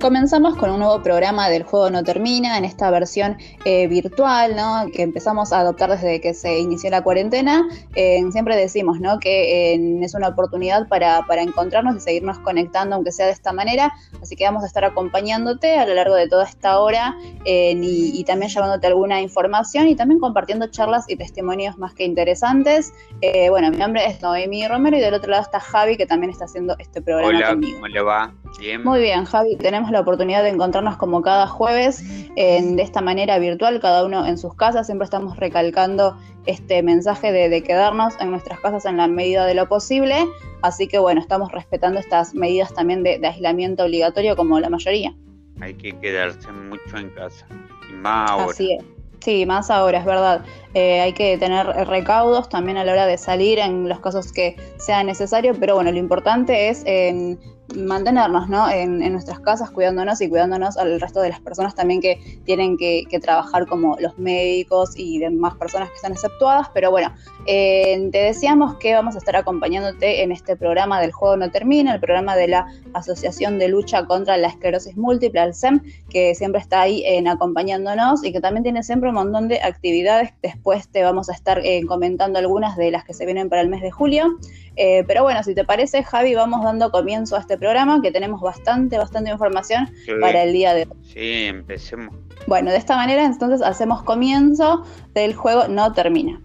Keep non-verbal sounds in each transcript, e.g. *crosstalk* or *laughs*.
Comenzamos con un nuevo programa del Juego No Termina, en esta versión eh, virtual, ¿no? Que empezamos a adoptar desde que se inició la cuarentena. Eh, siempre decimos, ¿no? Que eh, es una oportunidad para, encontrarnos y seguirnos conectando, aunque sea de esta manera. Así que vamos a estar acompañándote a lo largo de toda esta hora y, y, también llevándote alguna información y también compartiendo charlas y testimonios más que interesantes. bueno, mi nombre es Noemi Romero y del otro lado está Javi, que también está haciendo este programa Hola, conmigo. ¿cómo le va? Bien. Muy bien, Javi. Tenemos la oportunidad de encontrarnos como cada jueves de esta manera virtual, cada uno en sus casas. Siempre estamos recalcando este mensaje de, quedarnos en nuestras casas en la medida de lo posible. Así que bueno, estamos respetando estas medidas también de, aislamiento obligatorio como la mayoría. Hay que quedarse mucho en casa. Y más ahora. Así es. Sí, más ahora, es verdad. Eh, hay que tener recaudos también a la hora de salir en los casos que sea necesario, pero bueno, lo importante es en mantenernos ¿no? en, nuestras casas cuidándonos y cuidándonos al resto de las personas también que tienen que, trabajar como los médicos y demás personas que están exceptuadas. Pero bueno, eh, te decíamos que vamos a estar acompañándote en este programa del Juego No Termina, el programa de la Asociación de Lucha contra la Esclerosis Múltiple, el SEM, que siempre está ahí en acompañándonos y que también tiene siempre un montón de actividades. Después te vamos a estar eh, comentando algunas de las que se vienen para el mes de julio. Eh, pero bueno, si te parece, Javi, vamos dando comienzo a este programa que tenemos bastante, bastante información para el día de hoy. Sí, empecemos. Bueno, de esta manera entonces hacemos comienzo del juego No Termina.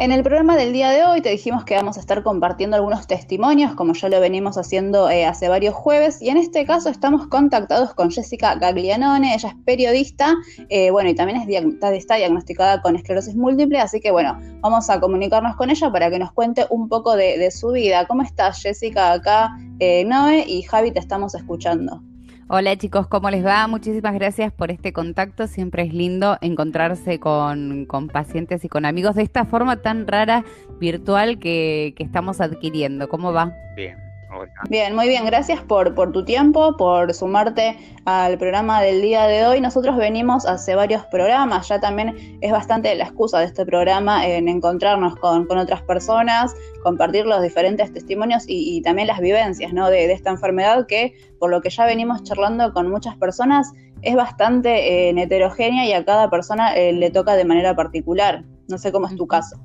En el programa del día de hoy te dijimos que vamos a estar compartiendo algunos testimonios, como ya lo venimos haciendo eh, hace varios jueves, y en este caso estamos contactados con Jessica Gaglianone, ella es periodista, eh, bueno, y también está diagnosticada con esclerosis múltiple, así que bueno, vamos a comunicarnos con ella para que nos cuente un poco de, su vida. ¿Cómo estás, Jessica? Acá eh, Noé y Javi te estamos escuchando. Hola chicos, ¿cómo les va? Muchísimas gracias por este contacto. Siempre es lindo encontrarse con, pacientes y con amigos de esta forma tan rara virtual que, que estamos adquiriendo. ¿Cómo va? Bien. Bien, muy bien, gracias por, por tu tiempo, por sumarte al programa del día de hoy. Nosotros venimos hace varios programas, ya también es bastante la excusa de este programa en encontrarnos con, otras personas, compartir los diferentes testimonios y, también las vivencias ¿no? de, esta enfermedad que, por lo que ya venimos charlando con muchas personas, es bastante eh, heterogénea y a cada persona eh, le toca de manera particular. No sé cómo es tu caso.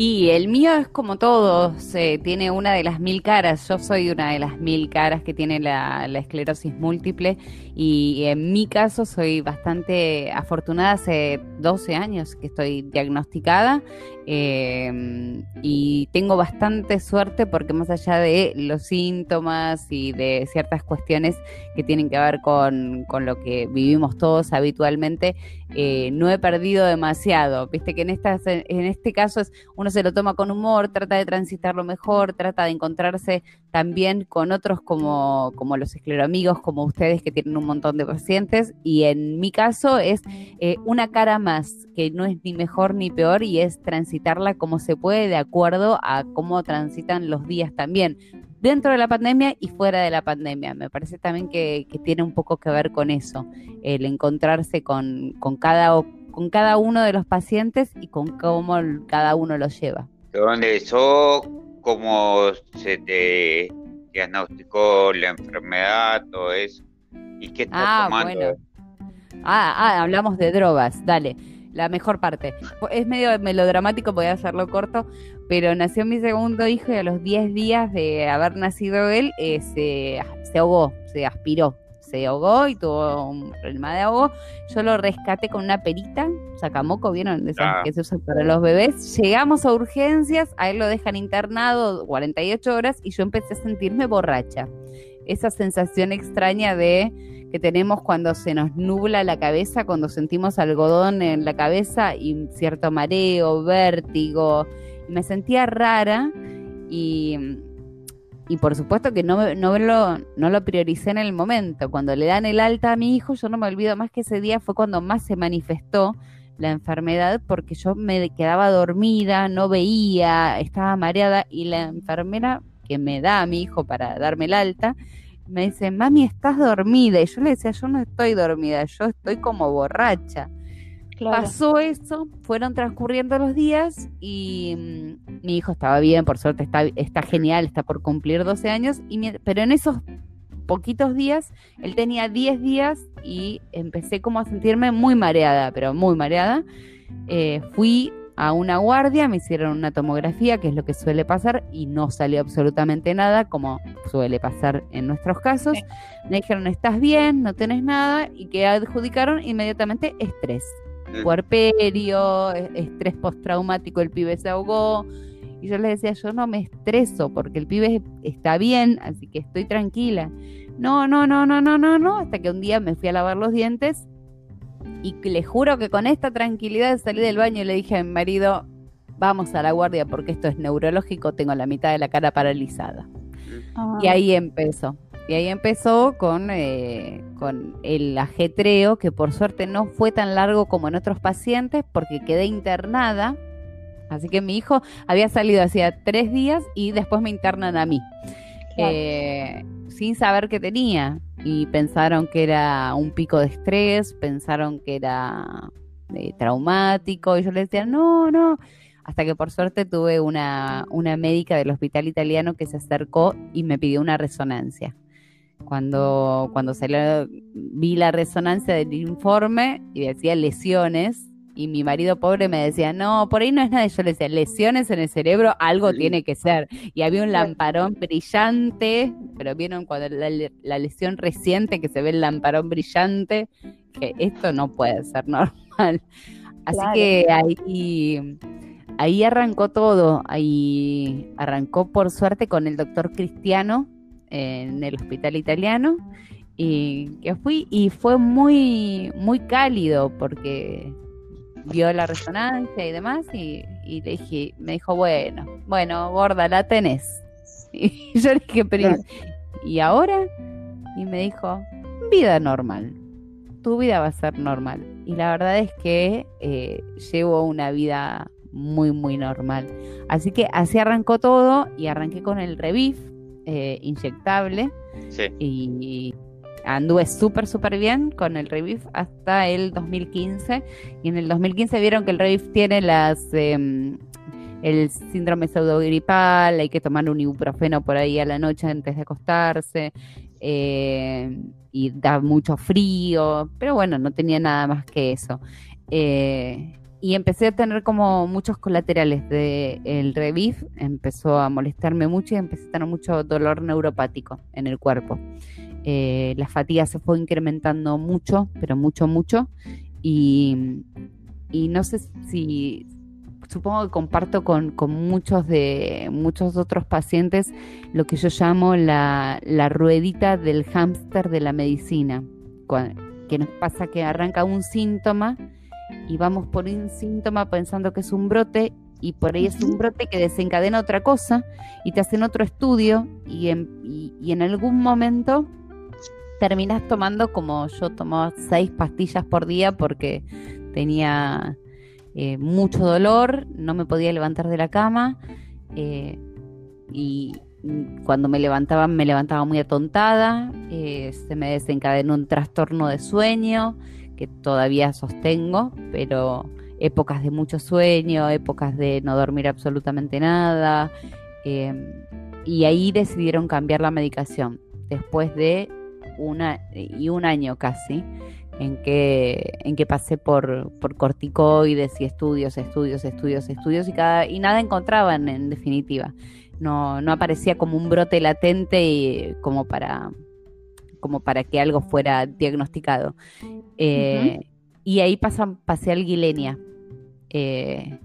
Y el mío es como todo, tiene una de las mil caras. Yo soy una de las mil caras que tiene la, esclerosis múltiple y en mi caso soy bastante afortunada. Hace 12 años que estoy diagnosticada eh, y tengo bastante suerte porque más allá de los síntomas y de ciertas cuestiones que tienen que ver con, lo que vivimos todos habitualmente, eh, no he perdido demasiado. Viste que en, estas, en este caso es, uno se lo toma con humor, trata de transitarlo mejor, trata de encontrarse también con otros como, como los escleroamigos, como ustedes que tienen un montón de pacientes. Y en mi caso es eh, una cara más, que no es ni mejor ni peor y es transitar como se puede de acuerdo a cómo transitan los días también, dentro de la pandemia y fuera de la pandemia. Me parece también que, tiene un poco que ver con eso, el encontrarse con, con, cada, con cada uno de los pacientes y con cómo cada uno lo lleva. ¿Dónde eso? ¿Cómo se te diagnosticó la enfermedad, todo eso? ¿Y qué estás ah, Bueno. Ah, ah, hablamos de drogas, dale la mejor parte. Es medio melodramático, voy a hacerlo corto, pero nació mi segundo hijo y a los 10 días de haber nacido él eh, se, se ahogó, se aspiró, se ahogó y tuvo un problema de ahogo. Yo lo rescaté con una perita, sacamoco, ¿vieron? De esas que se usan para los bebés. Llegamos a urgencias, a él lo dejan internado 48 horas y yo empecé a sentirme borracha. Esa sensación extraña de que tenemos cuando se nos nubla la cabeza, cuando sentimos algodón en la cabeza y cierto mareo, vértigo. Me sentía rara y, y por supuesto que no, no, lo, no lo prioricé en el momento. Cuando le dan el alta a mi hijo, yo no me olvido más que ese día fue cuando más se manifestó la enfermedad porque yo me quedaba dormida, no veía, estaba mareada y la enfermera que me da a mi hijo para darme el alta, me dice, mami, estás dormida. Y yo le decía, yo no estoy dormida, yo estoy como borracha. Pasó eso, fueron transcurriendo los días y mm, mi hijo estaba bien, por suerte está, está genial, está por cumplir 12 años, y pero en esos poquitos días, él tenía 10 días y empecé como a sentirme muy mareada, pero muy mareada. Eh, fui a una guardia, me hicieron una tomografía, que es lo que suele pasar, y no salió absolutamente nada, como suele pasar en nuestros casos. Me dijeron, estás bien, no tenés nada, y que adjudicaron inmediatamente estrés. Puerperio, e-, estrés postraumático, el pibe se ahogó. Y yo les decía, yo no me estreso porque el pibe está bien, así que estoy tranquila. No, no, no, no, no, no, no, hasta que un día me fui a lavar los dientes y le juro que con esta tranquilidad salí del baño y le dije a mi marido, vamos a la guardia porque esto es neurológico, tengo la mitad de la cara paralizada. Y ah. ahí empezó. Y ahí empezó con, eh, con el ajetreo, que por suerte no fue tan largo como en otros pacientes, porque quedé internada. Así que mi hijo había salido hacía tres días y después me internan a mí. Eh, sin saber qué tenía y pensaron que era un pico de estrés, pensaron que era eh, traumático y yo les decía, no, no, hasta que por suerte tuve una, una médica del hospital italiano que se acercó y me pidió una resonancia. Cuando, cuando salió, vi la resonancia del informe y decía lesiones, y mi marido pobre me decía, no, por ahí no es nada. yo le decía, lesiones en el cerebro, algo tiene que ser. Y había un lamparón brillante, pero vieron cuando la, lesión reciente que se ve el lamparón brillante, que esto no puede ser normal. Así que ahí, ahí arrancó todo. Ahí arrancó por suerte con el doctor Cristiano en el hospital italiano y que fui y fue muy muy cálido porque vio la resonancia y demás y, le dije, me dijo, bueno, bueno, gorda, la tenés. *laughs* Y yo le dije, pero ¿y ahora? Y me dijo, vida normal, tu vida va a ser normal. Y la verdad es que eh, llevo una vida muy, muy normal. Así que así arrancó todo y arranqué con el Revif eh, inyectable. Sí. Y, anduve súper, súper bien con el Revif hasta el 2015. Y en el 2015 vieron que el Revif tiene las em, el síndrome pseudogripal, hay que tomar un ibuprofeno por ahí a la noche antes de acostarse. Eh, y da mucho frío, pero bueno, no tenía nada más que eso. Eh, y empecé a tener como muchos colaterales del el Revif, empezó a molestarme mucho y empecé a tener mucho dolor neuropático en el cuerpo. Eh, la fatiga se fue incrementando mucho, pero mucho, mucho. Y, no sé si, supongo que comparto con, muchos de muchos otros pacientes lo que yo llamo la, ruedita del hámster de la medicina, que nos pasa que arranca un síntoma y vamos por un síntoma pensando que es un brote y por ahí es un brote que desencadena otra cosa y te hacen otro estudio y en algún momento terminas tomando como yo tomaba seis pastillas por día porque tenía eh, mucho dolor, no me podía levantar de la cama eh, y cuando me levantaban me levantaba muy atontada, eh, se me desencadenó un trastorno de sueño que todavía sostengo, pero épocas de mucho sueño, épocas de no dormir absolutamente nada, y ahí decidieron cambiar la medicación después de una y un año casi en que, en que pasé por, por corticoides y estudios, estudios, estudios, estudios y, cada, y nada encontraban en definitiva. No, no aparecía como un brote latente y como para, como para que algo fuera diagnosticado. Eh, y ahí pasé al Guilenia. Eh,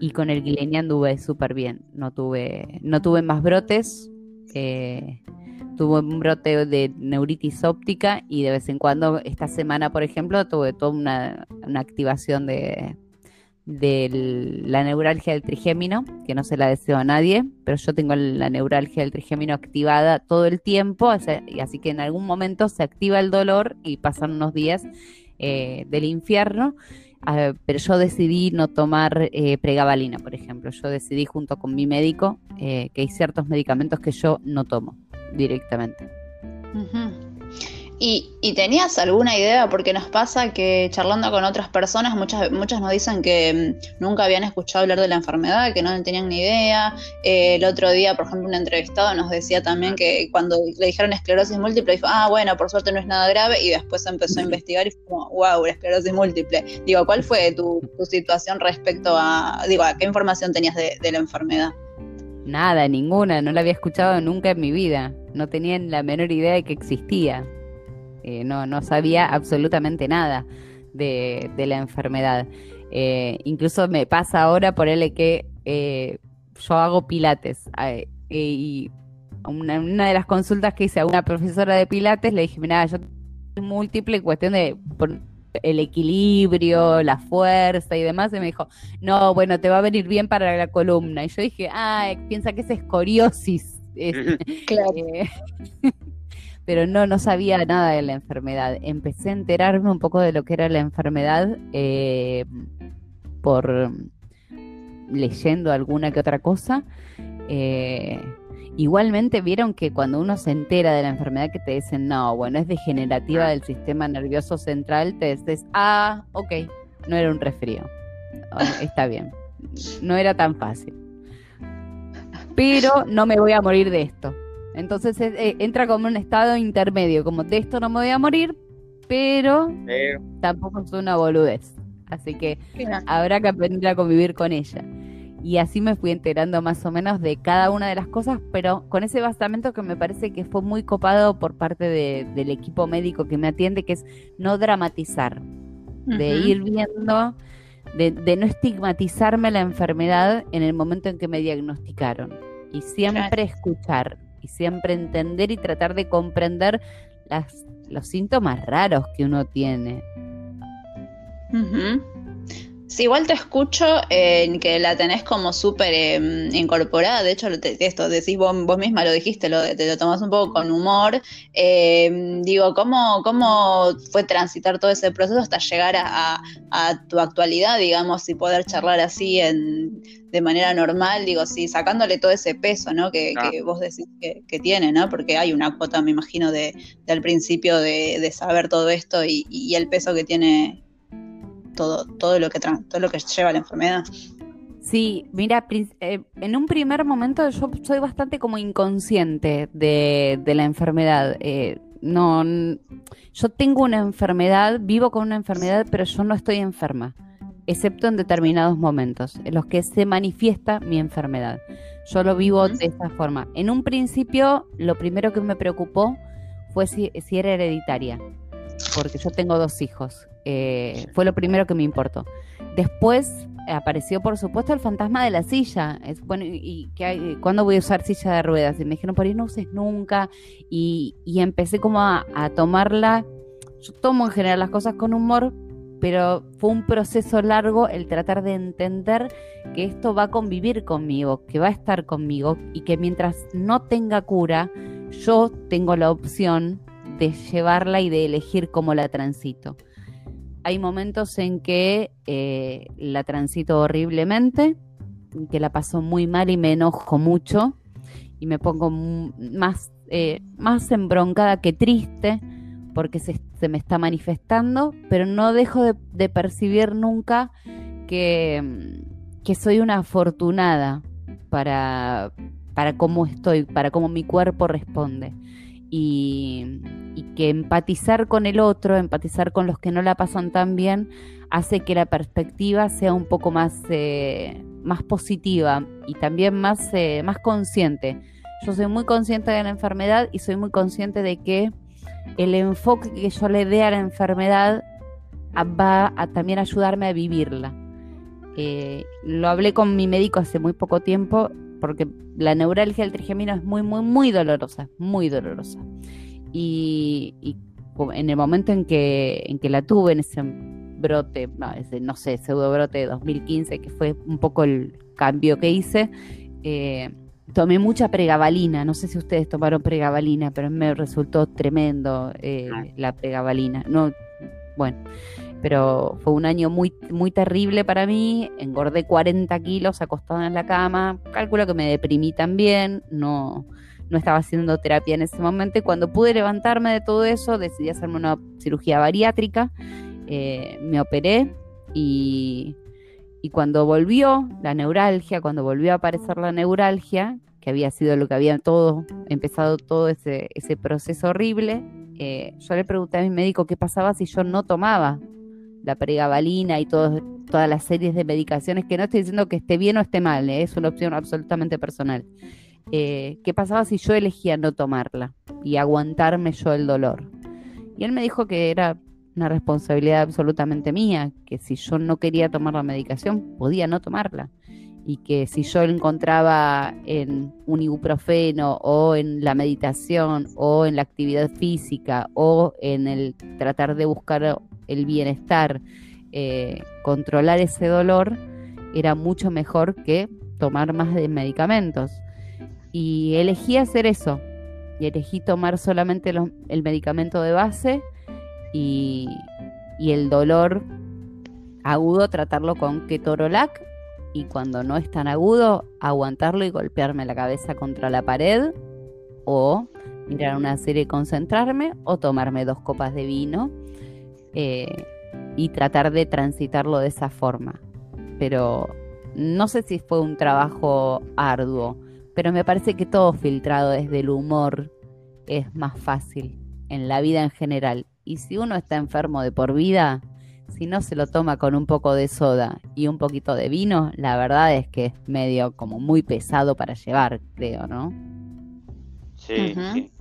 y con el Guilenia anduve súper bien. No tuve, no tuve más brotes. Eh, tuve un brote de neuritis óptica y de vez en cuando, esta semana, por ejemplo, tuve toda una, activación de, la neuralgia del trigémino, que no se la deseo a nadie, pero yo tengo la neuralgia del trigémino activada todo el tiempo, así que en algún momento se activa el dolor y pasan unos días eh, del infierno. Ah, pero yo decidí no tomar eh, pregabalina, por ejemplo. Yo decidí junto con mi médico eh, que hay ciertos medicamentos que yo no tomo directamente. ¿Y, tenías alguna idea? Porque nos pasa que charlando con otras personas, muchas, muchas nos dicen que mm, nunca habían escuchado hablar de la enfermedad, que no tenían ni idea. Eh, el otro día, por ejemplo, un entrevistado nos decía también que cuando le dijeron esclerosis múltiple, dijo, ah, bueno, por suerte no es nada grave, y después empezó a *laughs* investigar y fue como, wow, la esclerosis múltiple. Digo, ¿cuál fue tu, situación respecto a, digo, a qué información tenías de, de la enfermedad? Nada, ninguna, no la había escuchado nunca en mi vida, no tenía la menor idea de que existía. Eh, no, no sabía absolutamente nada de, la enfermedad. Eh, incluso me pasa ahora por el que eh, yo hago pilates y una, de las consultas que hice a una profesora de pilates le dije, mira, yo tengo múltiple cuestión de el equilibrio, la fuerza y demás, y me dijo, no, bueno, te va a venir bien para la columna. Y yo dije, ah, piensa que es escoriosis. *laughs* claro *laughs* pero no, no sabía nada de la enfermedad. Empecé a enterarme un poco de lo que era la enfermedad eh, por leyendo alguna que otra cosa. Eh, igualmente vieron que cuando uno se entera de la enfermedad que te dicen, no, bueno, es degenerativa del sistema nervioso central, te dices, ah, ok, no era un resfrío. Está bien. No era tan fácil. Pero no me voy a morir de esto. Entonces eh, entra como un estado intermedio, como de esto no me voy a morir, pero, tampoco es una boludez. Así que habrá que aprender a convivir con ella. Y así me fui enterando más o menos de cada una de las cosas, pero con ese basamento que me parece que fue muy copado por parte del equipo médico que me atiende, que es no dramatizar, de ir viendo, de, de, no estigmatizarme la enfermedad en el momento en que me diagnosticaron. Y siempre escuchar, y siempre entender y tratar de comprender las, los síntomas raros que uno tiene. Sí, igual te escucho en que la tenés como súper em, incorporada, de hecho esto decís vos, vos, misma lo dijiste, lo, te lo tomás un poco con humor. Em, digo, ¿cómo, ¿cómo fue transitar todo ese proceso hasta llegar a, tu actualidad, digamos, y poder charlar así en, de manera normal? Digo, sí, sacándole todo ese peso, ¿no? Que, ah. vos decís que, tiene, ¿no? Porque hay una cuota, me imagino, de, al principio de, saber todo esto y, y el peso que tiene todo, todo, lo que todo lo que lleva la enfermedad. Sí, mira, eh, en un primer momento yo soy bastante como inconsciente de, la enfermedad. Eh, no, yo tengo una enfermedad, vivo con una enfermedad, pero yo no estoy enferma, excepto en determinados momentos en los que se manifiesta mi enfermedad. Yo lo vivo de esta forma. En un principio, lo primero que me preocupó fue si era hereditaria porque yo tengo dos hijos. Eh, fue lo primero que me importó. Después apareció, por supuesto, el fantasma de la silla. Es, bueno, ¿y qué cuándo voy a usar silla de ruedas? Y me dijeron, por ahí no uses nunca. Y, empecé como a, tomarla. Yo tomo en general las cosas con humor, pero fue un proceso largo el tratar de entender que esto va a convivir conmigo, que va a estar conmigo y que mientras no tenga cura, yo tengo la opción de llevarla y de elegir cómo la transito. Hay momentos en que eh, la transito horriblemente, que la paso muy mal y me enojo mucho y me pongo más, eh, más embroncada que triste porque se, me está manifestando, pero no dejo de, percibir nunca que, que, soy una afortunada para, para cómo estoy, para cómo mi cuerpo responde y, que empatizar con el otro, empatizar con los que no la pasan tan bien, hace que la perspectiva sea un poco más, eh, más positiva y también más, eh, más consciente. Yo soy muy consciente de la enfermedad y soy muy consciente de que el enfoque que yo le dé a la enfermedad va a también ayudarme a vivirla. Eh, lo hablé con mi médico hace muy poco tiempo porque la neuralgia del trigemino es muy, muy, muy dolorosa, muy dolorosa. Y, en el momento en que, en que la tuve, en ese brote, no, ese, no sé, pseudo brote de 2015, que fue un poco el cambio que hice, eh, tomé mucha pregabalina. No sé si ustedes tomaron pregabalina, pero me resultó tremendo eh, la pregabalina. No, bueno, pero fue un año muy, muy terrible para mí. Engordé 40 kilos acostada en la cama. Calculo que me deprimí también. No, no estaba haciendo terapia en ese momento y cuando pude levantarme de todo eso decidí hacerme una cirugía bariátrica, eh, me operé y, y cuando volvió la neuralgia, cuando volvió a aparecer la neuralgia, que había sido lo que había todo, empezado todo ese, ese proceso horrible, eh, yo le pregunté a mi médico qué pasaba si yo no tomaba la pregabalina y todas las series de medicaciones, que no estoy diciendo que esté bien o esté mal, eh, es una opción absolutamente personal. Eh, ¿Qué pasaba si yo elegía no tomarla y aguantarme yo el dolor? Y él me dijo que era una responsabilidad absolutamente mía, que si yo no quería tomar la medicación, podía no tomarla y que si yo encontraba en un ibuprofeno o en la meditación o en la actividad física o en el tratar de buscar el bienestar, eh, controlar ese dolor, era mucho mejor que tomar más de medicamentos. Y elegí hacer eso. Y elegí tomar solamente el medicamento de base y, y el dolor agudo tratarlo con ketorolac y cuando no es tan agudo, aguantarlo y golpearme la cabeza contra la pared o mirar una serie y concentrarme o tomarme dos copas de vino eh, y tratar de transitarlo de esa forma. Pero no sé si fue un trabajo arduo, pero me parece que todo filtrado desde el humor es más fácil en la vida en general. Y si uno está enfermo de por vida, si no se lo toma con un poco de soda y un poquito de vino, la verdad es que es medio como muy pesado para llevar, creo, ¿no? Sí, sí.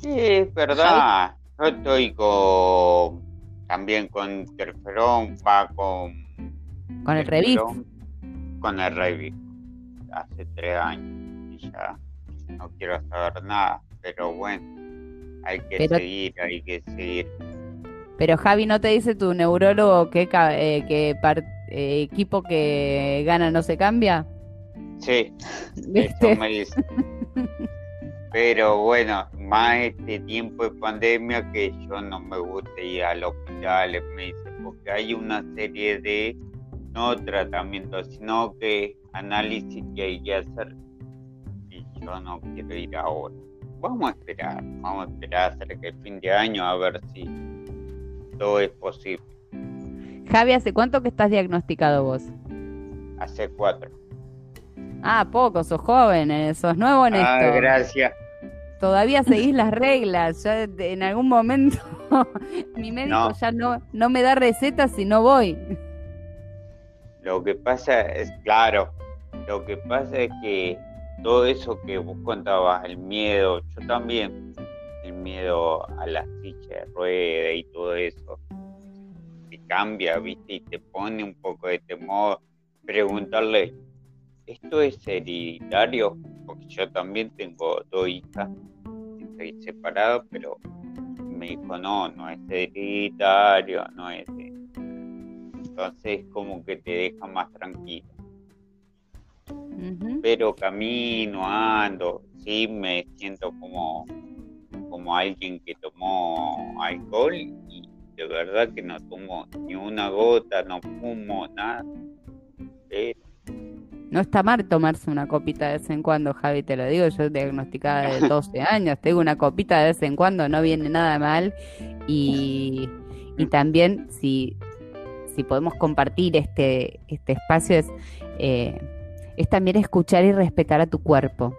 Sí, es verdad. Yo estoy con también con interferón, va con con el Revit. Con el Revit. Hace tres años y ya no quiero saber nada, pero bueno, hay que seguir, hay que seguir. Pero Javi, ¿no te dice tu neurólogo que, eh, eh, equipo que gana no se cambia? Sí, *laughs* eso me dice. *laughs* Pero bueno, más este tiempo de pandemia que yo no me gusta ir al hospital, me dice, porque hay una serie de no tratamientos, sino que análisis que hay que hacer. Y yo no quiero ir ahora. Vamos a esperar, vamos a esperar hasta que el fin de año a ver si todo es posible. Javi, ¿hace cuánto que estás diagnosticado vos? Hace cuatro. Ah, poco, sos joven, eh, sos nuevo en ah, gracias. Todavía seguís las reglas, ya en algún momento *laughs* mi médico ya no, no me da recetas si no voy. Lo que pasa es, claro, lo que pasa es que todo eso que vos contabas, el miedo, yo también el miedo a la silla de rueda y todo eso, te cambia, ¿viste? Y te pone un poco de temor. Preguntarle, ¿esto es hereditario? Porque yo también tengo dos hijas, estoy separado, pero me dijo, no, no es hereditario, no es... Entonces como que te deja más tranquilo. Pero camino, ando, sí me siento como como alguien que tomó alcohol y de verdad que no tomo ni una gota, no fumo nada. No está mal tomarse una copita de vez en cuando, Javi, te lo digo, yo diagnosticada de 12 *laughs* años, tengo una copita de vez en cuando, no viene nada mal. Y, y también si, si podemos compartir este, este espacio es, eh, es también escuchar y respetar a tu cuerpo.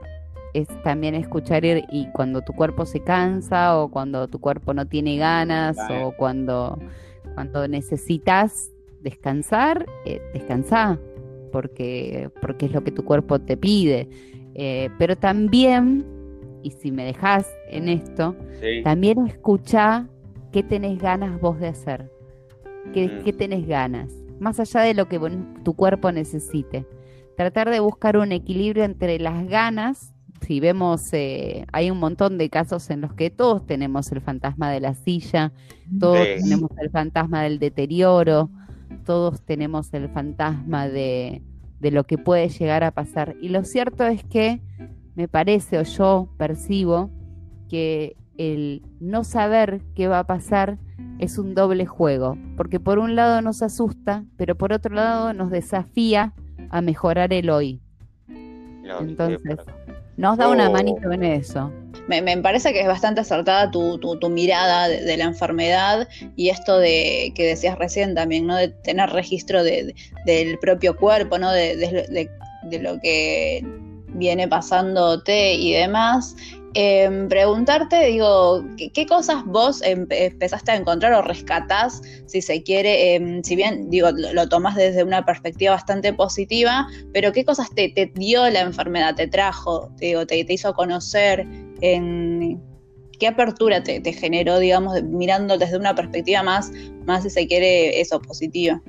Es también escuchar y, cuando tu cuerpo se cansa o cuando tu cuerpo no tiene ganas o cuando, cuando necesitas descansar, eh, descansa porque, porque es lo que tu cuerpo te pide. Eh, pero también, y si me dejas en esto, también escucha qué tenés ganas vos de hacer, qué, mm. qué tenés ganas, más allá de lo que tu cuerpo necesite. Tratar de buscar un equilibrio entre las ganas si vemos, eh, hay un montón de casos en los que todos tenemos el fantasma de la silla, todos tenemos el fantasma del deterioro, todos tenemos el fantasma de, de lo que puede llegar a pasar. Y lo cierto es que me parece o yo percibo que el no saber qué va a pasar es un doble juego, porque por un lado nos asusta, pero por otro lado nos desafía a mejorar el hoy. Entonces, Nos da una Oh. manito en eso. Me, me parece que es bastante acertada tu, tu- tu mirada de, la enfermedad y esto de que decías recién también, ¿no? De tener registro de- de- del propio cuerpo, ¿no? De lo que viene pasándote y demás. Em, preguntarte, digo, ¿qué, cosas vos em- empezaste a encontrar o rescatás, si se quiere, em, si bien, digo, lo, lo tomás desde una perspectiva bastante positiva, pero qué cosas te, te dio la enfermedad, te trajo, te, digo, te, te hizo conocer, en qué apertura te, generó, digamos, mirando desde una perspectiva más, más si se quiere, eso, positiva.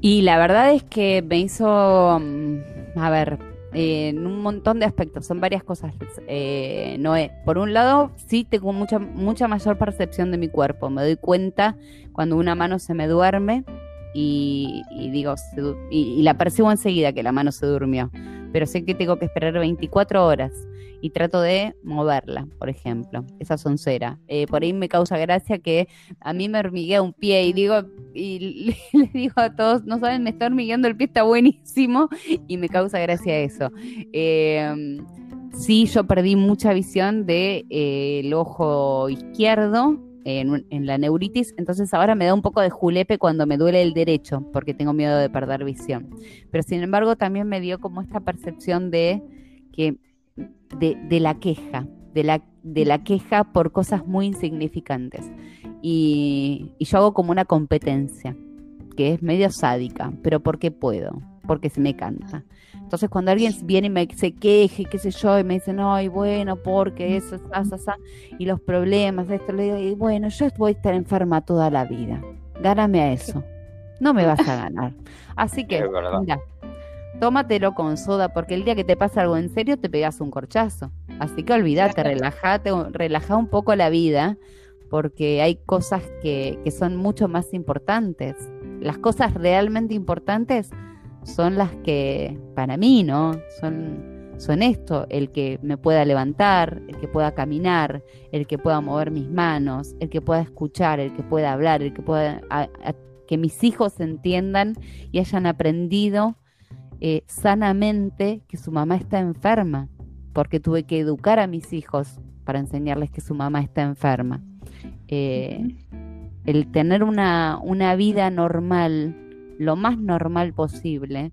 Y la verdad es que me hizo, mm, a ver, eh, en un montón de aspectos, son varias cosas. Eh, Noé, por un lado, sí tengo mucha, mucha mayor percepción de mi cuerpo. Me doy cuenta cuando una mano se me duerme y, y digo, y, y la percibo enseguida que la mano se durmió. Pero sé que tengo que esperar 24 horas y trato de moverla, por ejemplo. Esa soncera. Eh, por ahí me causa gracia que a mí me hormiguea un pie y digo, y le, *laughs* digo a todos, no saben, me está hormigueando el pie, está buenísimo, y me causa gracia eso. Eh, sí, yo perdí mucha visión del de, eh, ojo izquierdo en, la neuritis, entonces ahora me da un poco de julepe cuando me duele el derecho, porque tengo miedo de perder visión. Pero sin embargo también me dio como esta percepción de que de, de la queja, de la, de la queja por cosas muy insignificantes. Y, y, yo hago como una competencia, que es medio sádica, pero porque puedo, porque se me canta. Entonces cuando alguien viene y me se queje, qué sé yo, y me dice, no, y bueno, porque eso, esa, y los problemas, esto, le digo, y bueno, yo voy a estar enferma toda la vida, gáname a eso, no me vas a *laughs* ganar. Así que, mira, tómatelo con soda, porque el día que te pasa algo en serio te pegas un corchazo. Así que olvídate, *laughs* relájate, relaja un poco la vida, porque hay cosas que, que, son mucho más importantes. Las cosas realmente importantes son las que, para mí, ¿no? Son, son esto, el que me pueda levantar, el que pueda caminar, el que pueda mover mis manos, el que pueda escuchar, el que pueda hablar, el que pueda... A, a, que mis hijos entiendan y hayan aprendido eh, sanamente que su mamá está enferma, porque tuve que educar a mis hijos para enseñarles que su mamá está enferma. Eh, el tener una, una, vida normal, lo más normal posible,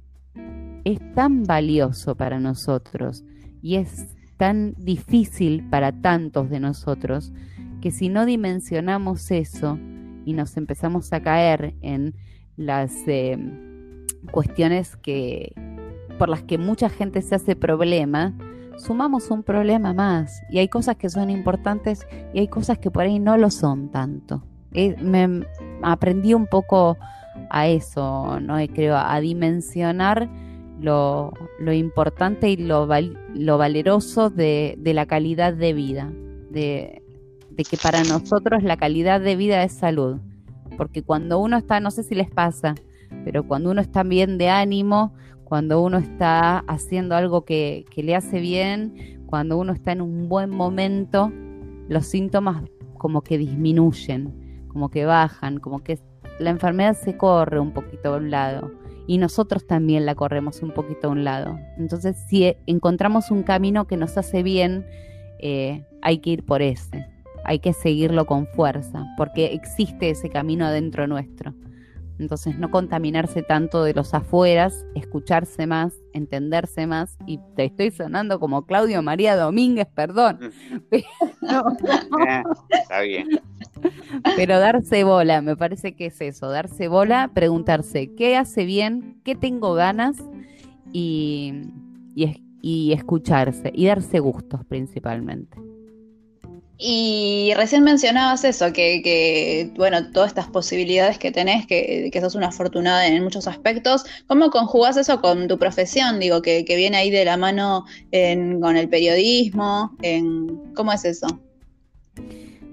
es tan valioso para nosotros y es tan difícil para tantos de nosotros que si no dimensionamos eso y nos empezamos a caer en las eh, cuestiones que por las que mucha gente se hace problema, sumamos un problema más. Y hay cosas que son importantes y hay cosas que por ahí no lo son tanto. Eh, me aprendí un poco a eso, ¿no? creo, a dimensionar lo, lo importante y lo, lo valeroso de, de, la calidad de vida, de, de que para nosotros la calidad de vida es salud. Porque cuando uno está, no sé si les pasa, pero cuando uno está bien de ánimo, cuando uno está haciendo algo que, que, le hace bien, cuando uno está en un buen momento, los síntomas como que disminuyen, como que bajan, como que la enfermedad se corre un poquito a un lado y nosotros también la corremos un poquito a un lado. Entonces, si encontramos un camino que nos hace bien, eh, hay que ir por ese, hay que seguirlo con fuerza, porque existe ese camino adentro nuestro. Entonces, no contaminarse tanto de los afueras, escucharse más, entenderse más. Y te estoy sonando como Claudio María Domínguez, perdón. Pero, *laughs* Está bien. pero darse bola, me parece que es eso, darse bola, preguntarse qué hace bien, qué tengo ganas y, y, y escucharse y darse gustos principalmente. Y recién mencionabas eso, que, que, bueno, todas estas posibilidades que tenés, que, que sos una afortunada en muchos aspectos. ¿Cómo conjugás eso con tu profesión? Digo, que, que viene ahí de la mano en, con el periodismo. En, ¿Cómo es eso?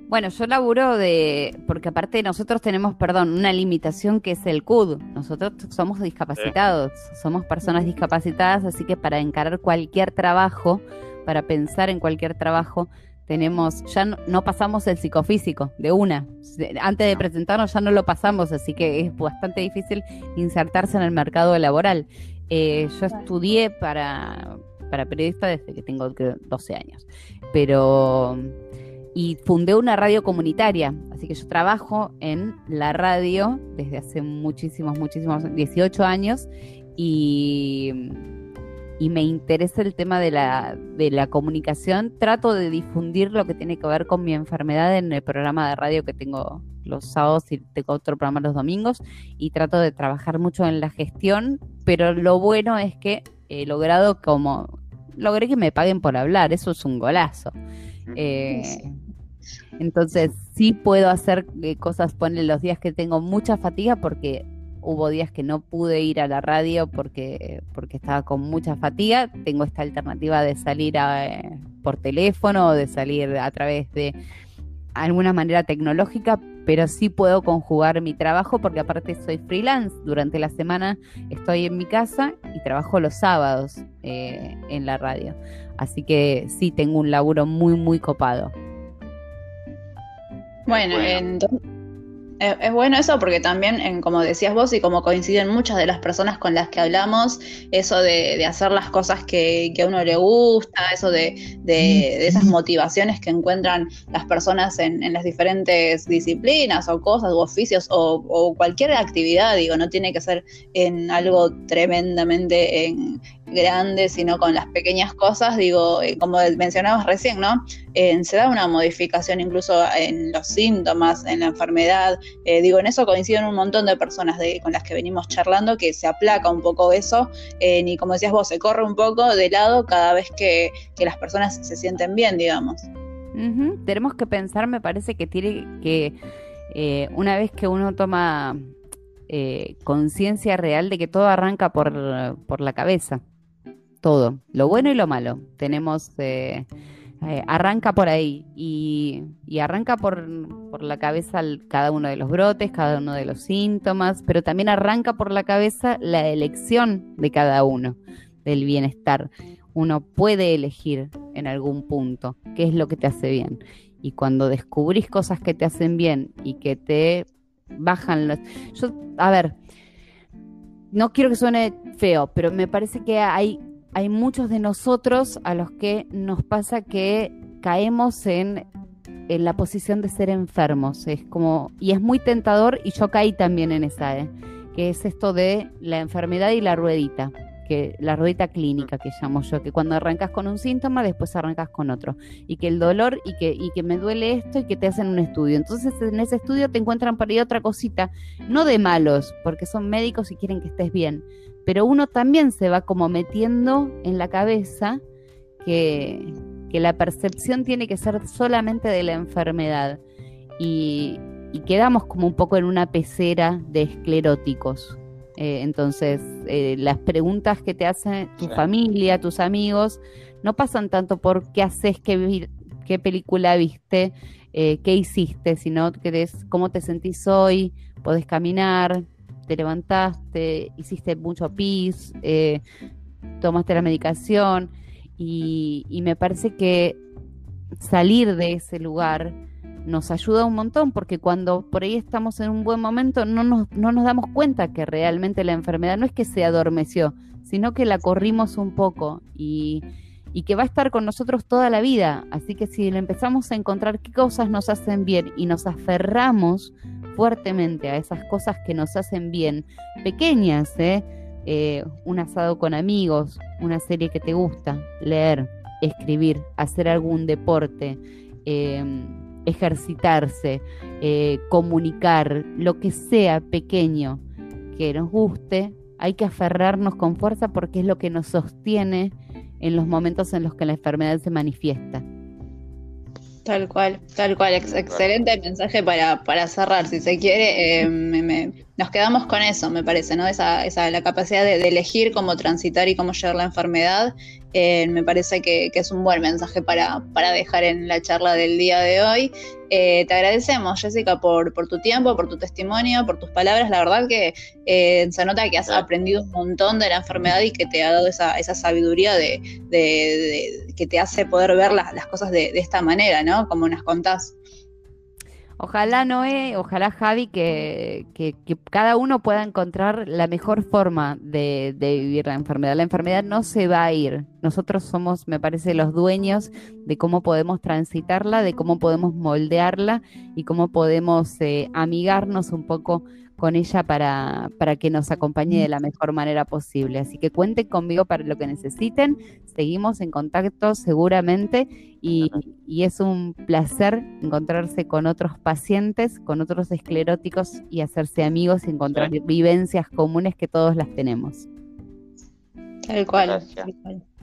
Bueno, yo laburo de, porque aparte nosotros tenemos, perdón, una limitación que es el CUD. Nosotros somos discapacitados, somos personas discapacitadas, así que para encarar cualquier trabajo, para pensar en cualquier trabajo, tenemos, ya no, no, pasamos el psicofísico de una. Antes de presentarnos ya no lo pasamos, así que es bastante difícil insertarse en el mercado laboral. Eh, yo estudié para, para periodista desde que tengo 12 años. Pero y fundé una radio comunitaria, así que yo trabajo en la radio desde hace muchísimos, muchísimos, 18 años y, y me interesa el tema de la, de la comunicación. Trato de difundir lo que tiene que ver con mi enfermedad en el programa de radio que tengo los sábados y tengo otro programa los domingos y trato de trabajar mucho en la gestión, pero lo bueno es que he logrado como, logré que me paguen por hablar, eso es un golazo. Eh, entonces sí puedo hacer eh, cosas, poner los días que tengo mucha fatiga porque hubo días que no pude ir a la radio porque, porque estaba con mucha fatiga. Tengo esta alternativa de salir eh, por teléfono o de salir a través de alguna manera tecnológica, pero sí puedo conjugar mi trabajo porque aparte soy freelance. Durante la semana estoy en mi casa y trabajo los sábados eh, en la radio. Así que sí tengo un laburo muy, muy copado. Bueno, entonces es, bueno eso porque también, como decías vos y como coinciden muchas de las personas con las que hablamos, eso de, hacer las cosas que, a uno le gusta, eso de, esas motivaciones que encuentran las personas en, las diferentes disciplinas o cosas o oficios o, cualquier actividad, digo, no tiene que ser en algo tremendamente en, grande, sino con las pequeñas cosas, digo, eh, como mencionabas recién, ¿no? se da una modificación incluso en los síntomas, en la enfermedad, eh, digo, en eso coinciden un montón de personas con las que venimos charlando, que se aplaca un poco eso, eh, y como decías vos, se corre un poco de lado cada vez que, las personas se sienten bien, digamos. Tenemos que pensar, me parece que tiene que, una vez que uno toma conciencia real de que todo arranca por, por la cabeza todo, lo bueno y lo malo. Tenemos, eh, eh, arranca por ahí y, arranca por, la cabeza cada uno de los brotes, cada uno de los síntomas, pero también arranca por la cabeza la elección de cada uno del bienestar. Uno puede elegir en algún punto qué es lo que te hace bien. Y cuando descubrís cosas que te hacen bien y que te bajan los... Yo, a ver, no quiero que suene feo, pero me parece que hay hay muchos de nosotros a los que nos pasa que caemos en, la posición de ser enfermos. Es como, y es muy tentador, y yo caí también en esa, ¿eh? que es esto de la enfermedad y la ruedita, que la ruedita clínica que llamo yo, que cuando arrancas con un síntoma, después arrancas con otro. Y que el dolor, y que, y que me duele esto, y que te hacen un estudio. Entonces en ese estudio te encuentran por ahí otra cosita, no de malos, porque son médicos y quieren que estés bien, pero uno también se va como metiendo en la cabeza que, la percepción tiene que ser solamente de la enfermedad y, quedamos como un poco en una pecera de escleróticos. Eh, entonces, eh, las preguntas que te hacen tu familia, tus amigos, no pasan tanto por qué haces, qué, qué película viste, eh, qué hiciste, sino que es cómo te sentís hoy, podés caminar, te levantaste, hiciste mucho pis, eh, tomaste la medicación y, me parece que salir de ese lugar nos ayuda un montón porque cuando por ahí estamos en un buen momento no nos, no nos damos cuenta que realmente la enfermedad no es que se adormeció, sino que la corrimos un poco y, y que va a estar con nosotros toda la vida. Así que si le empezamos a encontrar qué cosas nos hacen bien y nos aferramos fuertemente a esas cosas que nos hacen bien, pequeñas, ¿eh? ¿eh? un asado con amigos, una serie que te gusta, leer, escribir, hacer algún deporte, em, ejercitarse, eh, comunicar, lo que sea pequeño que nos guste, hay que aferrarnos con fuerza porque es lo que nos sostiene en los momentos en los que la enfermedad se manifiesta. Tal cual, tal cual. excelente mensaje para, para cerrar, si se quiere. Eh, nos quedamos con eso, me parece, ¿no? Esa, esa la capacidad de, elegir cómo transitar y cómo llevar la enfermedad. Eh, me parece que, es un buen mensaje para, para dejar en la charla del día de hoy. Eh, te agradecemos, Jessica, por, por tu tiempo, por tu testimonio, por tus palabras. La verdad que eh, se nota que has aprendido un montón de la enfermedad y que te ha dado esa, esa sabiduría de, que te hace poder ver las, cosas de, esta manera, ¿no? Como nos contás. Ojalá Noé, ojalá Javi, que, cada uno pueda encontrar la mejor forma de, de, vivir la enfermedad. La enfermedad no se va a ir. Nosotros somos, me parece, los dueños de cómo podemos transitarla, de cómo podemos moldearla y cómo podemos eh, amigarnos un poco con ella para, para que nos acompañe de la mejor manera posible. Así que cuenten conmigo para lo que necesiten. Seguimos en contacto seguramente y, es un placer encontrarse con otros pacientes, con otros escleróticos y hacerse amigos y encontrar vivencias comunes que todos las tenemos. Tal cual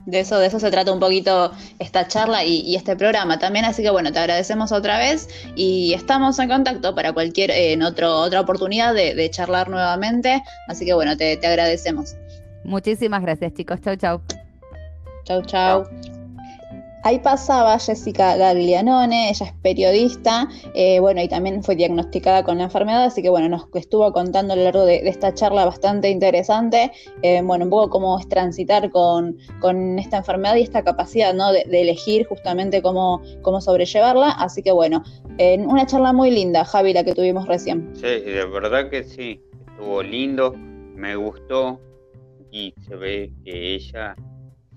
de eso, de eso se trata un poquito esta charla y, este programa también. Así que bueno, te agradecemos otra vez y estamos en contacto para cualquier en otro, otra oportunidad de, charlar nuevamente. Así que bueno, te, te agradecemos. Muchísimas gracias, chicos. Chau, chau. Chau, chau. Ahí pasaba Jessica Gaglianone, ella es periodista, eh, bueno, y también fue diagnosticada con la enfermedad, así que bueno, nos estuvo contando a lo largo de, esta charla bastante interesante, eh, bueno, un poco cómo es transitar con, esta enfermedad y esta capacidad, ¿no? De, elegir justamente cómo, cómo sobrellevarla, así que bueno, en una charla muy linda, Javi, la que tuvimos recién. Sí, de verdad que sí, estuvo lindo, me gustó y se ve que ella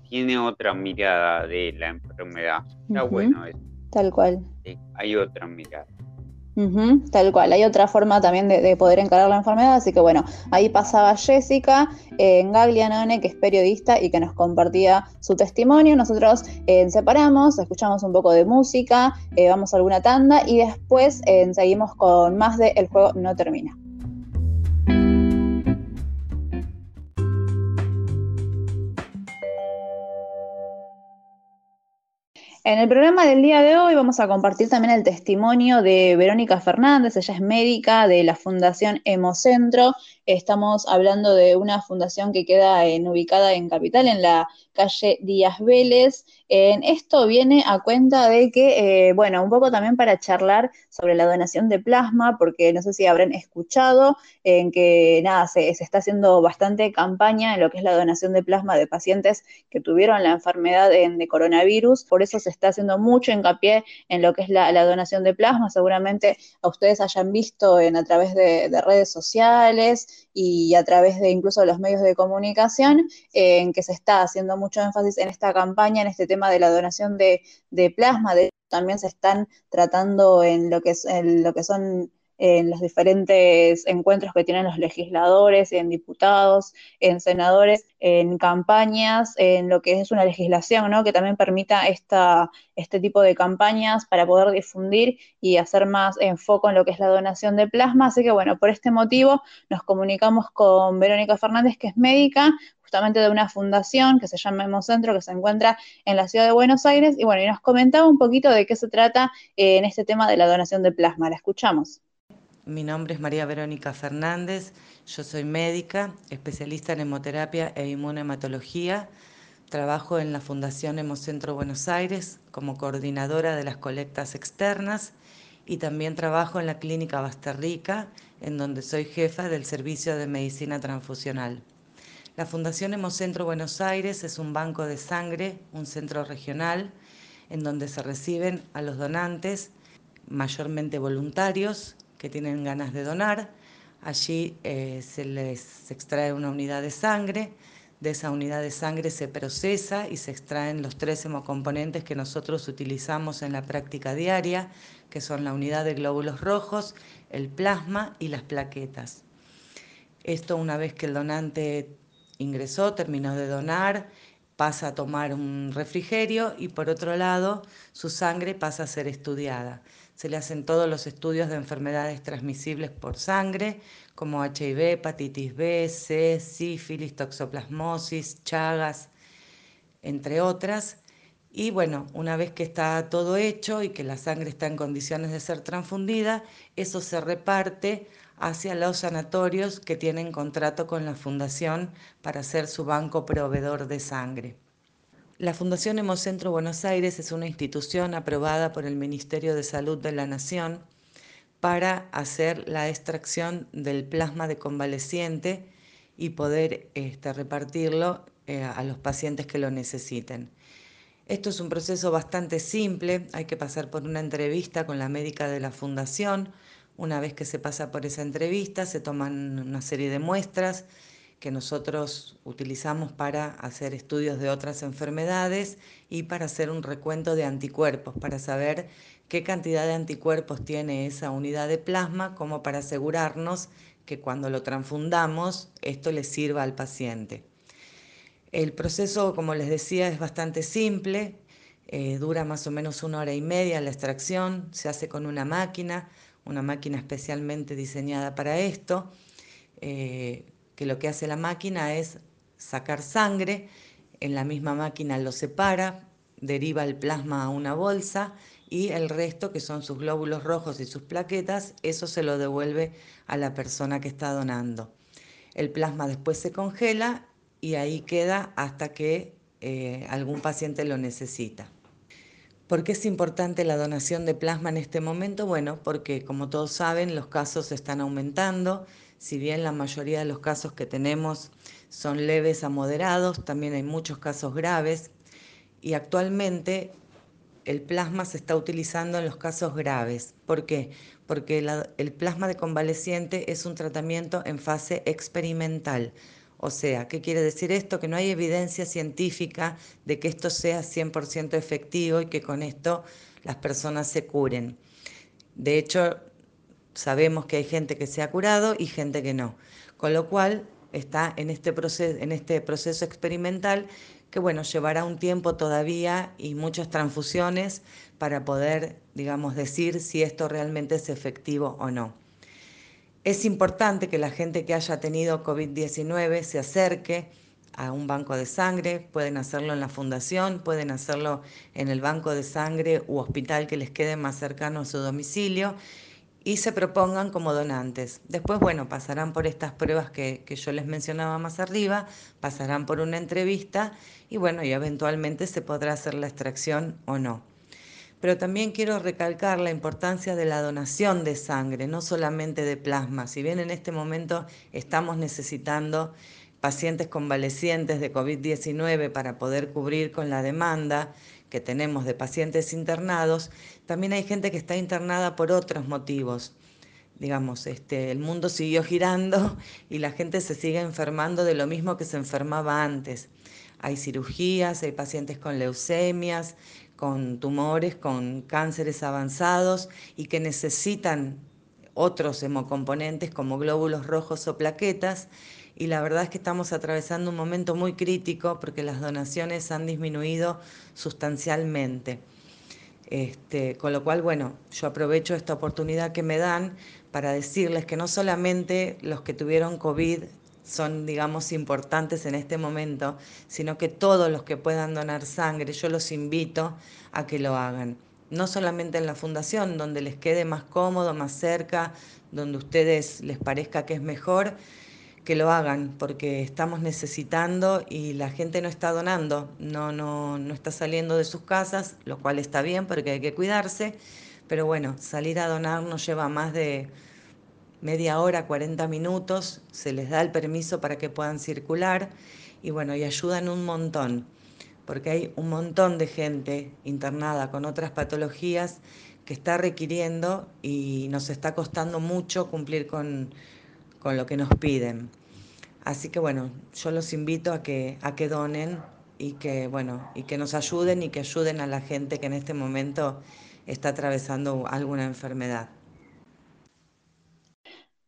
tiene otra mirada de la enfermedad. Está bueno eso. Tal cual. Sí, hay otra mirada. tal cual, hay otra forma también de, poder encarar la enfermedad, así que bueno, ahí pasaba Jessica en Gaglianone, que es periodista y que nos compartía su testimonio. Nosotros eh, separamos, escuchamos un poco de música, eh, vamos a alguna tanda y después eh, seguimos con más de El juego no termina. En el programa del día de hoy vamos a compartir también el testimonio de Verónica Fernández, ella es médica de la Fundación Hemocentro. Estamos hablando de una fundación que queda ubicada en Capital, en la calle Díaz Vélez. En esto viene a cuenta de que, eh, bueno, un poco también para charlar sobre la donación de plasma, porque no sé si habrán escuchado en que, nada, se, está haciendo bastante campaña en lo que es la donación de plasma de pacientes que tuvieron la enfermedad de coronavirus. Por eso se está haciendo mucho hincapié en lo que es la, donación de plasma. Seguramente a ustedes hayan visto en, a través de, redes sociales y a través de incluso los medios de comunicación en que se está haciendo mucho énfasis en esta campaña, en este tema de la donación de, plasma. De, también se están tratando en lo que, en lo que son en los diferentes encuentros que tienen los legisladores, en diputados, en senadores, en campañas, en lo que es una legislación, ¿no? Que también permita esta, este tipo de campañas para poder difundir y hacer más enfoque en lo que es la donación de plasma. Así que bueno, por este motivo nos comunicamos con Verónica Fernández, que es médica, justamente de una fundación que se llama Hemocentro, que se encuentra en la ciudad de Buenos Aires, y bueno, y nos comentaba un poquito de qué se trata eh, en este tema de la donación de plasma. La escuchamos. Mi nombre es María Verónica Fernández, yo soy médica, especialista en hemoterapia e inmunohematología. Trabajo en la Fundación Hemocentro Buenos Aires como coordinadora de las colectas externas y también trabajo en la Clínica Basterrica, en donde soy jefa del Servicio de Medicina Transfusional. La Fundación Hemocentro Buenos Aires es un banco de sangre, un centro regional, en donde se reciben a los donantes, mayormente voluntarios, que tienen ganas de donar. Allí eh, se les extrae una unidad de sangre, de esa unidad de sangre se procesa y se extraen los tres hemocomponentes que nosotros utilizamos en la práctica diaria, que son la unidad de glóbulos rojos, el plasma y las plaquetas. Esto una vez que el donante ingresó, terminó de donar, pasa a tomar un refrigerio y por otro lado su sangre pasa a ser estudiada se le hacen todos los estudios de enfermedades transmisibles por sangre, como HIV, hepatitis B, C, sífilis, toxoplasmosis, chagas, entre otras. Y bueno, una vez que está todo hecho y que la sangre está en condiciones de ser transfundida, eso se reparte hacia los sanatorios que tienen contrato con la fundación para ser su banco proveedor de sangre. La Fundación Hemocentro Buenos Aires es una institución aprobada por el Ministerio de Salud de la Nación para hacer la extracción del plasma de convaleciente y poder este, repartirlo eh, a los pacientes que lo necesiten. Esto es un proceso bastante simple, hay que pasar por una entrevista con la médica de la fundación. Una vez que se pasa por esa entrevista, se toman una serie de muestras que nosotros utilizamos para hacer estudios de otras enfermedades y para hacer un recuento de anticuerpos, para saber qué cantidad de anticuerpos tiene esa unidad de plasma, como para asegurarnos que cuando lo transfundamos esto le sirva al paciente. El proceso, como les decía, es bastante simple, eh, dura más o menos una hora y media la extracción, se hace con una máquina, una máquina especialmente diseñada para esto, eh, que lo que hace la máquina es sacar sangre, en la misma máquina lo separa, deriva el plasma a una bolsa y el resto, que son sus glóbulos rojos y sus plaquetas, eso se lo devuelve a la persona que está donando. El plasma después se congela y ahí queda hasta que eh, algún paciente lo necesita. ¿Por qué es importante la donación de plasma en este momento? Bueno, porque como todos saben, los casos están aumentando. Si bien la mayoría de los casos que tenemos son leves a moderados, también hay muchos casos graves. Y actualmente el plasma se está utilizando en los casos graves. ¿Por qué? Porque el plasma de convaleciente es un tratamiento en fase experimental. O sea, ¿qué quiere decir esto? Que no hay evidencia científica de que esto sea 100% efectivo y que con esto las personas se curen. De hecho, sabemos que hay gente que se ha curado y gente que no. Con lo cual, está en este proceso, en este proceso experimental que bueno, llevará un tiempo todavía y muchas transfusiones para poder, digamos, decir si esto realmente es efectivo o no. Es importante que la gente que haya tenido COVID-19 se acerque a un banco de sangre, pueden hacerlo en la fundación, pueden hacerlo en el banco de sangre u hospital que les quede más cercano a su domicilio y se propongan como donantes. Después, bueno, pasarán por estas pruebas que, yo les mencionaba más arriba, pasarán por una entrevista y bueno, y eventualmente se podrá hacer la extracción o no. Pero también quiero recalcar la importancia de la donación de sangre, no solamente de plasma. Si bien en este momento estamos necesitando pacientes convalecientes de COVID-19 para poder cubrir con la demanda, que tenemos de pacientes internados, también hay gente que está internada por otros motivos. Digamos, este, el mundo siguió girando y la gente se sigue enfermando de lo mismo que se enfermaba antes. Hay cirugías, hay pacientes con leucemias, con tumores, con cánceres avanzados y que necesitan otros hemocomponentes como glóbulos rojos o plaquetas y la verdad es que estamos atravesando un momento muy crítico porque las donaciones han disminuido sustancialmente. Este, con lo cual, bueno, yo aprovecho esta oportunidad que me dan para decirles que no solamente los que tuvieron COVID son, digamos, importantes en este momento, sino que todos los que puedan donar sangre, yo los invito a que lo hagan. No solamente en la fundación, donde les quede más cómodo, más cerca, donde a ustedes les parezca que es mejor, que lo hagan porque estamos necesitando y la gente no está donando, no, no, no está saliendo de sus casas, lo cual está bien porque hay que cuidarse, pero bueno, salir a donar nos lleva más de media hora, 40 minutos, se les da el permiso para que puedan circular y bueno, y ayudan un montón, porque hay un montón de gente internada con otras patologías que está requiriendo y nos está costando mucho cumplir con, con lo que nos piden. Así que bueno, yo los invito a que, a que donen y que, bueno, y que nos ayuden y que ayuden a la gente que en este momento está atravesando alguna enfermedad.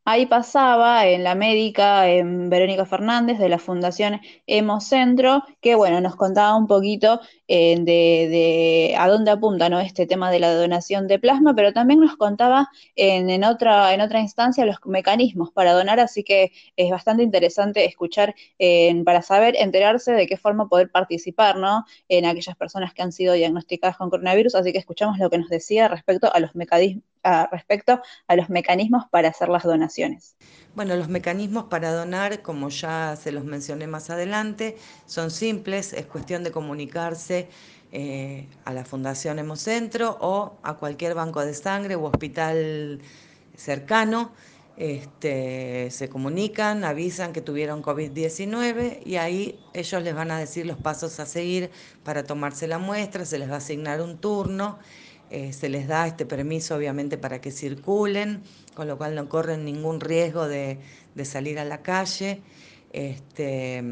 Ahí pasaba en la médica en Verónica Fernández de la Fundación Hemocentro, que bueno, nos contaba un poquito eh, de, a dónde apunta ¿no? este tema de la donación de plasma, pero también nos contaba en, otra, en otra instancia los mecanismos para donar, así que es bastante interesante escuchar para saber, enterarse de qué forma poder participar ¿no? en aquellas personas que han sido diagnosticadas con coronavirus, así que escuchamos lo que nos decía respecto a los mecanismos respecto a los mecanismos para hacer las donaciones. Bueno, los mecanismos para donar, como ya se los mencioné más adelante, son simples, es cuestión de comunicarse eh, a la Fundación Hemocentro o a cualquier banco de sangre u hospital cercano. este, se comunican, avisan que tuvieron COVID-19 y ahí ellos les van a decir los pasos a seguir para tomarse la muestra, se les va a asignar un turno, eh, se les da este permiso obviamente para que circulen, con lo cual no corren ningún riesgo de, salir a la calle este,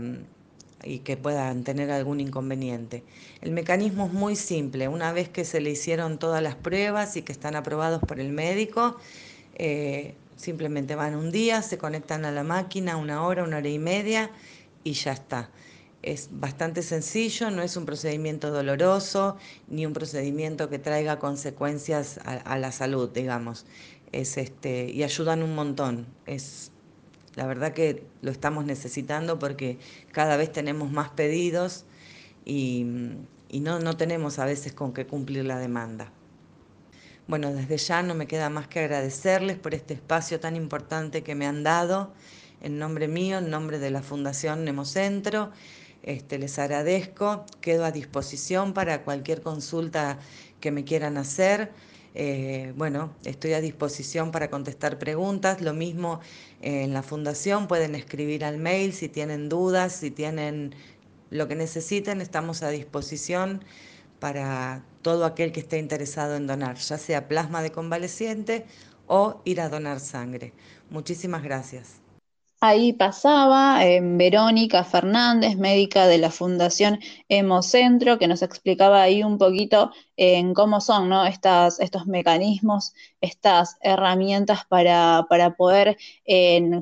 y que puedan tener algún inconveniente. El mecanismo es muy simple, una vez que se le hicieron todas las pruebas y que están aprobados por el médico, eh, Simplemente van un día, se conectan a la máquina una hora, una hora y media y ya está. Es bastante sencillo, no es un procedimiento doloroso ni un procedimiento que traiga consecuencias a, la salud, digamos. Es este, y ayudan un montón. Es, la verdad que lo estamos necesitando porque cada vez tenemos más pedidos y, y no, no tenemos a veces con qué cumplir la demanda. Bueno, desde ya no me queda más que agradecerles por este espacio tan importante que me han dado, en nombre mío, en nombre de la Fundación Nemocentro. Este, les agradezco, quedo a disposición para cualquier consulta que me quieran hacer. Eh, bueno, estoy a disposición para contestar preguntas. Lo mismo en la fundación, pueden escribir al mail si tienen dudas, si tienen lo que necesiten, estamos a disposición para todo aquel que esté interesado en donar, ya sea plasma de convaleciente o ir a donar sangre. Muchísimas gracias. Ahí pasaba eh, Verónica Fernández, médica de la Fundación Hemocentro, que nos explicaba ahí un poquito en cómo son ¿no? Estas, estos mecanismos, estas herramientas para, para poder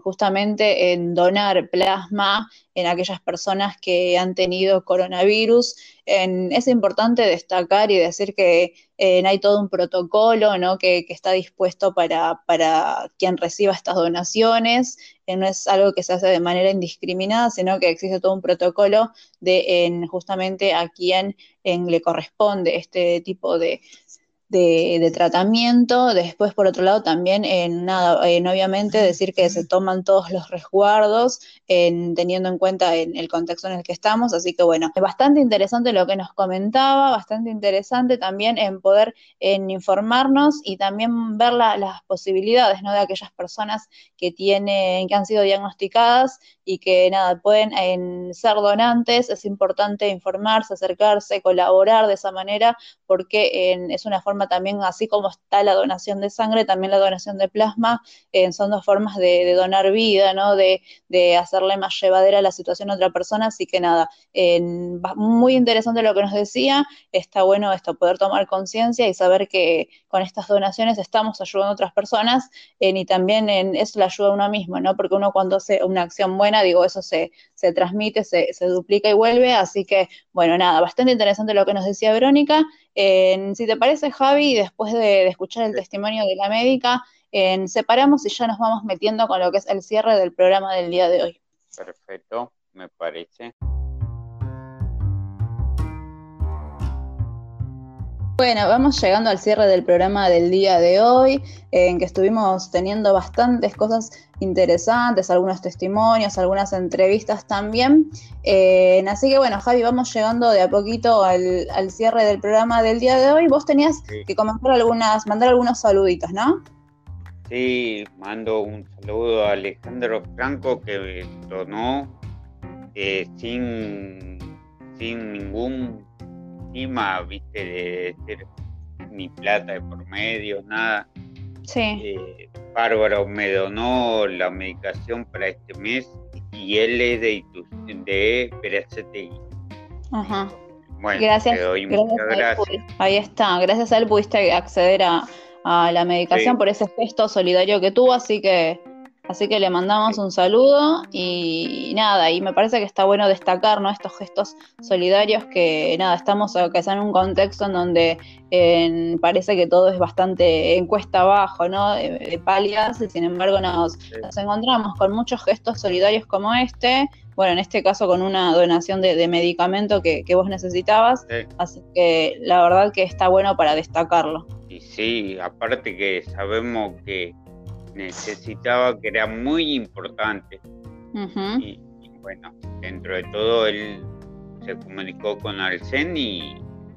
justamente en donar plasma en aquellas personas que han tenido coronavirus. es importante destacar y decir que hay todo un protocolo que, está dispuesto para, para, quien reciba estas donaciones. no es algo que se hace de manera indiscriminada, sino que existe todo un protocolo de en, justamente a quien le corresponde este tipo de, de, tratamiento. Después, por otro lado, también en nada, en obviamente decir que se toman todos los resguardos, en, teniendo en cuenta en el contexto en el que estamos. Así que bueno, bastante interesante lo que nos comentaba, bastante interesante también en poder en informarnos y también ver las posibilidades ¿no? de aquellas personas que tienen, que han sido diagnosticadas y que nada, pueden ser donantes. Es importante informarse, acercarse, colaborar de esa manera, porque es una forma también, así como está la donación de sangre, también la donación de plasma, eh, son dos formas de, donar vida, ¿no? De, hacerle más llevadera la situación a otra persona, así que nada, muy interesante lo que nos decía, está bueno esto, poder tomar conciencia y saber que con estas donaciones estamos ayudando a otras personas eh, y también en eso la ayuda a uno mismo, ¿no? Porque uno cuando hace una acción buena, digo, eso se, se transmite, se, se duplica y vuelve, así que, bueno, nada, bastante interesante lo que nos decía Verónica si te parece, Javi, después de, escuchar el testimonio de la médica, separamos y ya nos vamos metiendo con lo que es el cierre del programa del día de hoy. Perfecto, me parece. Bueno, vamos llegando al cierre del programa del día de hoy, en que estuvimos teniendo bastantes cosas interesantes, algunos testimonios, algunas entrevistas también. Eh, así que bueno, Javi, vamos llegando de a poquito al, cierre del programa del día de hoy. Vos tenías que comentar algunas, mandar algunos saluditos, ¿no? Sí, mando un saludo a Alejandro Franco que donó eh, sin, sin ningún viste, de ni plata de por medio, nada. Sí. Eh, Bárbaro me donó la medicación para este mes y él es de, de Peracetegui. Ajá. Bueno, gracias, te doy muchas gracias. Ahí está, gracias a él pudiste acceder a, la medicación por ese gesto solidario que tuvo, así que Así que le mandamos un saludo y, nada, y me parece que está bueno destacar ¿no? estos gestos solidarios que nada, estamos que en un contexto en donde parece que todo es bastante en cuesta abajo, ¿no? De, palias, y sin embargo nos, encontramos con muchos gestos solidarios como este, bueno, en este caso con una donación de, medicamento que, que, vos necesitabas, así que la verdad que está bueno para destacarlo. Y sí, aparte que sabemos que necesitaba, que era muy importante. y, bueno, dentro de todo él se comunicó con Alcen y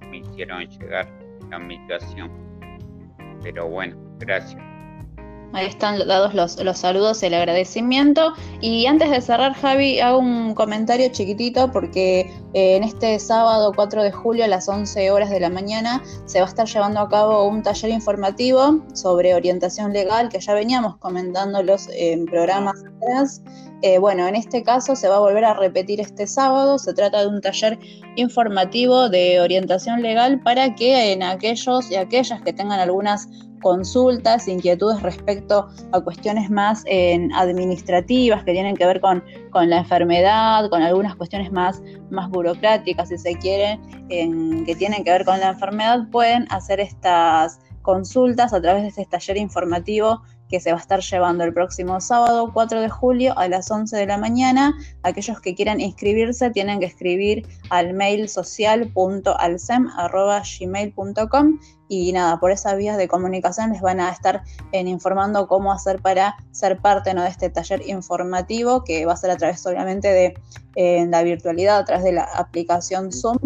me hicieron llegar la medicación. Pero bueno, gracias. Ahí están dados los, los saludos, el agradecimiento. Y antes de cerrar, Javi, hago un comentario chiquitito porque eh, en este sábado 4 de julio a las 11 horas de la mañana se va a estar llevando a cabo un taller informativo sobre orientación legal que ya veníamos comentándolos en programas atrás. Eh, bueno, en este caso se va a volver a repetir este sábado. Se trata de un taller informativo de orientación legal para que en aquellos y aquellas que tengan algunas consultas, inquietudes respecto a cuestiones más administrativas que tienen que ver con, la enfermedad, con algunas cuestiones más, más burocráticas, si se quiere, que tienen que ver con la enfermedad, pueden hacer estas consultas a través de este taller informativo que se va a estar llevando el próximo sábado 4 de julio a las 11 de la mañana. Aquellos que quieran inscribirse tienen que escribir al mail social.alsem.gmail.com y nada, por esas vías de comunicación les van a estar en informando cómo hacer para ser parte ¿no? de este taller informativo que va a ser a través obviamente de la virtualidad, a través de la aplicación Zoom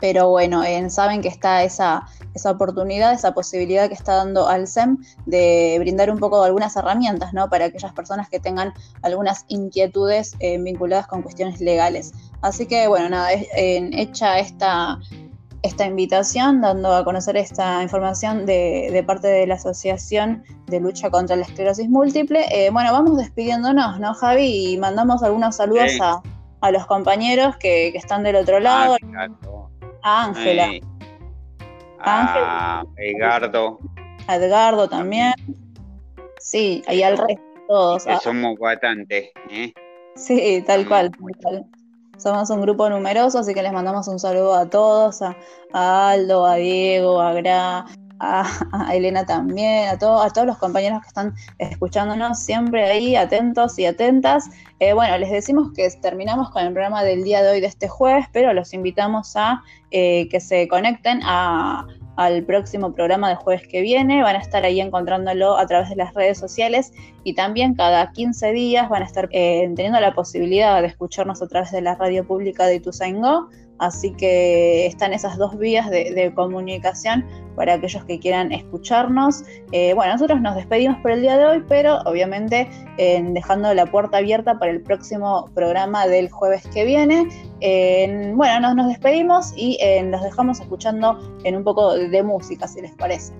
pero bueno, saben que está esa, esa oportunidad, esa posibilidad que está dando Alcem de brindar un poco de algunas herramientas, ¿no? Para aquellas personas que tengan algunas inquietudes eh, vinculadas con cuestiones legales. Así que bueno, nada, hecha esta, esta invitación, dando a conocer esta información de, parte de la Asociación de Lucha contra la Esclerosis Múltiple. Eh, bueno, vamos despidiéndonos, ¿no, Javi? Y mandamos algunos saludos a, los compañeros que, están del otro lado. A Ángela. A Edgardo. A Edgardo también. Sí, y al resto todos. Que somos bastantes, ¿eh? Sí, tal cual, Somos un grupo numeroso, así que les mandamos un saludo a todos, a, Aldo, a Diego, a Gra, a, Elena también, a, a todos los compañeros que están escuchándonos, siempre ahí atentos y atentas. Eh, bueno, les decimos que terminamos con el programa del día de hoy de este jueves, pero los invitamos a eh, que se conecten al próximo programa de jueves que viene. Van a estar ahí encontrándolo a través de las redes sociales y también cada 15 días van a estar eh, teniendo la posibilidad de escucharnos a través de la radio pública de Ituzaingó Así que están esas dos vías de, comunicación para aquellos que quieran escucharnos. Eh, bueno, nosotros nos despedimos por el día de hoy, pero obviamente dejando la puerta abierta para el próximo programa del jueves que viene. bueno, nos, nos despedimos y los dejamos escuchando en un poco de música, si les parece.